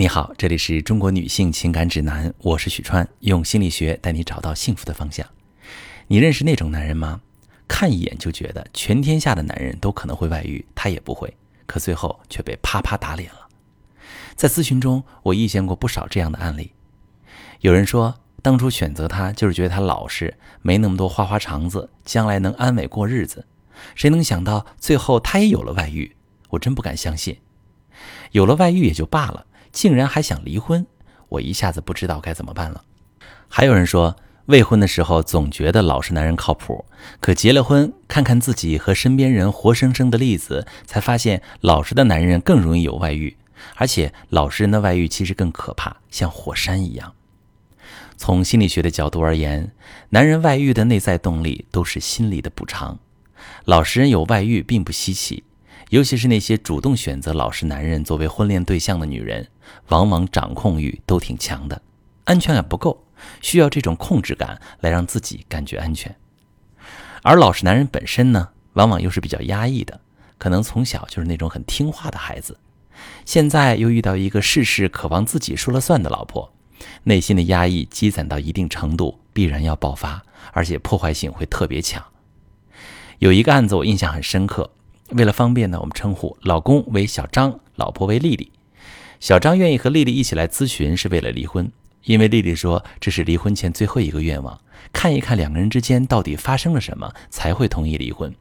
你好，这里是中国女性情感指南，我是许川，用心理学带你找到幸福的方向。你认识那种男人吗？看一眼就觉得全天下的男人都可能会外遇，他也不会，可最后却被啪啪打脸了。在咨询中，我遇见过不少这样的案例。有人说，当初选择他就是觉得他老实，没那么多花花肠子，将来能安稳过日子。谁能想到最后他也有了外遇？我真不敢相信。有了外遇也就罢了。竟然还想离婚，我一下子不知道该怎么办了。还有人说，未婚的时候总觉得老实男人靠谱，可结了婚，看看自己和身边人活生生的例子，才发现老实的男人更容易有外遇，而且老实人的外遇其实更可怕，像火山一样。从心理学的角度而言，男人外遇的内在动力都是心理的补偿，老实人有外遇并不稀奇。尤其是那些主动选择老实男人作为婚恋对象的女人，往往掌控欲都挺强的，安全感不够，需要这种控制感来让自己感觉安全。而老实男人本身呢，往往又是比较压抑的，可能从小就是那种很听话的孩子，现在又遇到一个事事渴望自己说了算的老婆，内心的压抑积攒到一定程度，必然要爆发，而且破坏性会特别强。有一个案子我印象很深刻。为了方便呢，我们称呼老公为小张，老婆为丽丽。小张愿意和丽丽一起来咨询，是为了离婚，因为丽丽说这是离婚前最后一个愿望，看一看两个人之间到底发生了什么，才会同意离婚。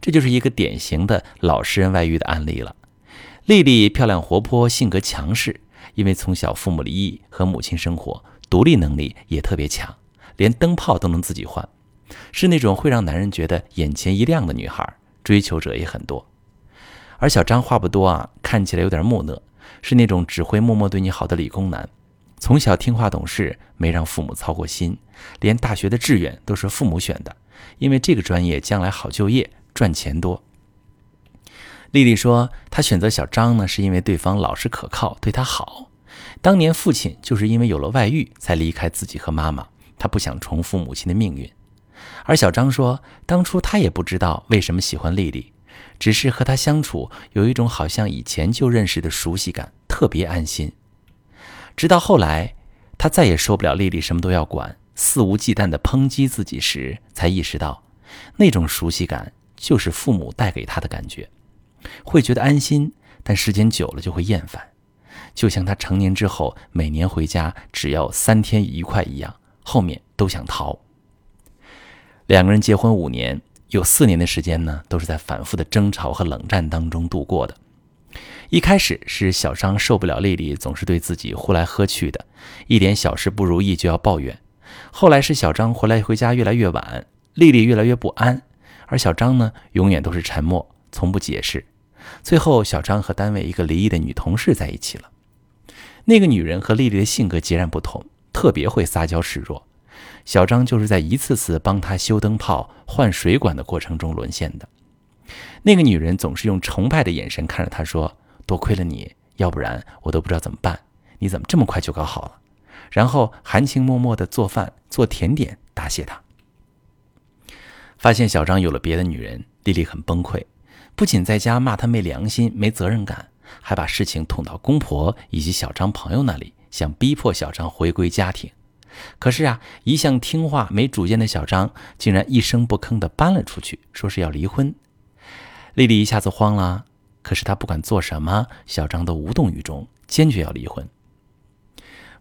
这就是一个典型的老实人外遇的案例了。丽丽漂亮活泼，性格强势，因为从小父母离异和母亲生活，独立能力也特别强，连灯泡都能自己换，是那种会让男人觉得眼前一亮的女孩。追求者也很多，而小张话不多啊，看起来有点木讷，是那种只会默默对你好的理工男。从小听话懂事，没让父母操过心，连大学的志愿都是父母选的，因为这个专业将来好就业，赚钱多。丽丽说，她选择小张呢，是因为对方老实可靠，对她好。当年父亲就是因为有了外遇才离开自己和妈妈，她不想重复母亲的命运。而小张说，当初他也不知道为什么喜欢丽丽，只是和她相处有一种好像以前就认识的熟悉感，特别安心。直到后来，他再也受不了丽丽什么都要管、肆无忌惮地抨击自己时，才意识到，那种熟悉感就是父母带给他的感觉，会觉得安心，但时间久了就会厌烦，就像他成年之后每年回家只要三天一块一样，后面都想逃。两个人结婚五年，有四年的时间呢，都是在反复的争吵和冷战当中度过的。一开始是小张受不了丽丽总是对自己呼来喝去的，一点小事不如意就要抱怨。后来是小张回来回家越来越晚，丽丽越来越不安，而小张呢，永远都是沉默，从不解释。最后，小张和单位一个离异的女同事在一起了。那个女人和丽丽的性格截然不同，特别会撒娇示弱。小张就是在一次次帮他修灯泡、换水管的过程中沦陷的。那个女人总是用崇拜的眼神看着他，说：“多亏了你，要不然我都不知道怎么办。你怎么这么快就搞好了？”然后含情脉脉地做饭、做甜点答谢他。发现小张有了别的女人，丽丽很崩溃，不仅在家骂他没良心、没责任感，还把事情捅到公婆以及小张朋友那里，想逼迫小张回归家庭。可是啊，一向听话、没主见的小张，竟然一声不吭地搬了出去，说是要离婚。丽丽一下子慌了，可是她不管做什么，小张都无动于衷，坚决要离婚。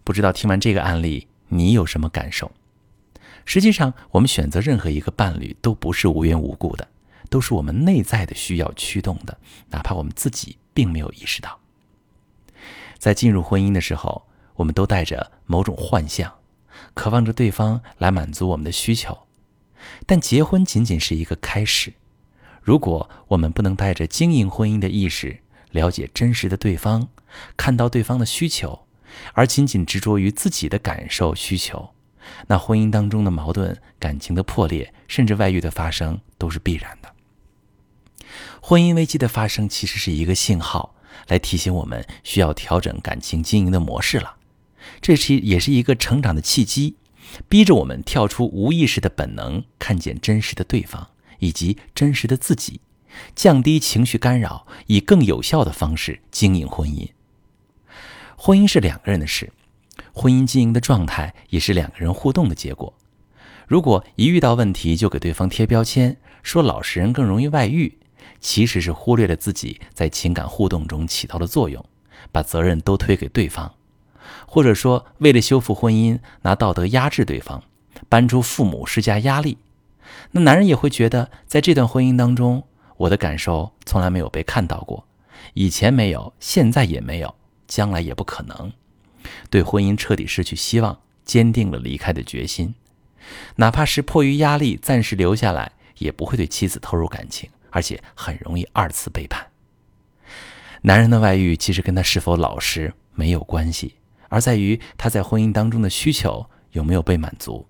不知道听完这个案例，你有什么感受？实际上，我们选择任何一个伴侣，都不是无缘无故的，都是我们内在的需要驱动的，哪怕我们自己并没有意识到。在进入婚姻的时候，我们都带着某种幻象。渴望着对方来满足我们的需求，但结婚仅仅是一个开始。如果我们不能带着经营婚姻的意识，了解真实的对方，看到对方的需求，而仅仅执着于自己的感受需求，那婚姻当中的矛盾、感情的破裂，甚至外遇的发生，都是必然的。婚姻危机的发生，其实是一个信号，来提醒我们需要调整感情经营的模式了。这是也是一个成长的契机，逼着我们跳出无意识的本能，看见真实的对方以及真实的自己，降低情绪干扰，以更有效的方式经营婚姻。婚姻是两个人的事，婚姻经营的状态也是两个人互动的结果。如果一遇到问题就给对方贴标签，说老实人更容易外遇，其实是忽略了自己在情感互动中起到的作用，把责任都推给对方，或者说为了修复婚姻拿道德压制对方，搬出父母施加压力，那男人也会觉得在这段婚姻当中，我的感受从来没有被看到过，以前没有，现在也没有，将来也不可能，对婚姻彻底失去希望，坚定了离开的决心。哪怕是迫于压力暂时留下来，也不会对妻子投入感情，而且很容易二次背叛。男人的外遇其实跟他是否老实没有关系，而在于他在婚姻当中的需求有没有被满足。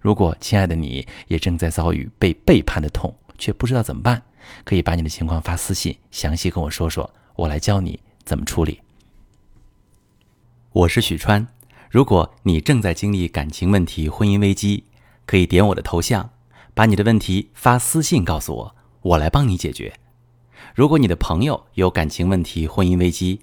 如果亲爱的你也正在遭遇被背叛的痛，却不知道怎么办，可以把你的情况发私信，详细跟我说说，我来教你怎么处理。我是许川。如果你正在经历感情问题、婚姻危机，可以点我的头像，把你的问题发私信告诉我，我来帮你解决。如果你的朋友有感情问题、婚姻危机，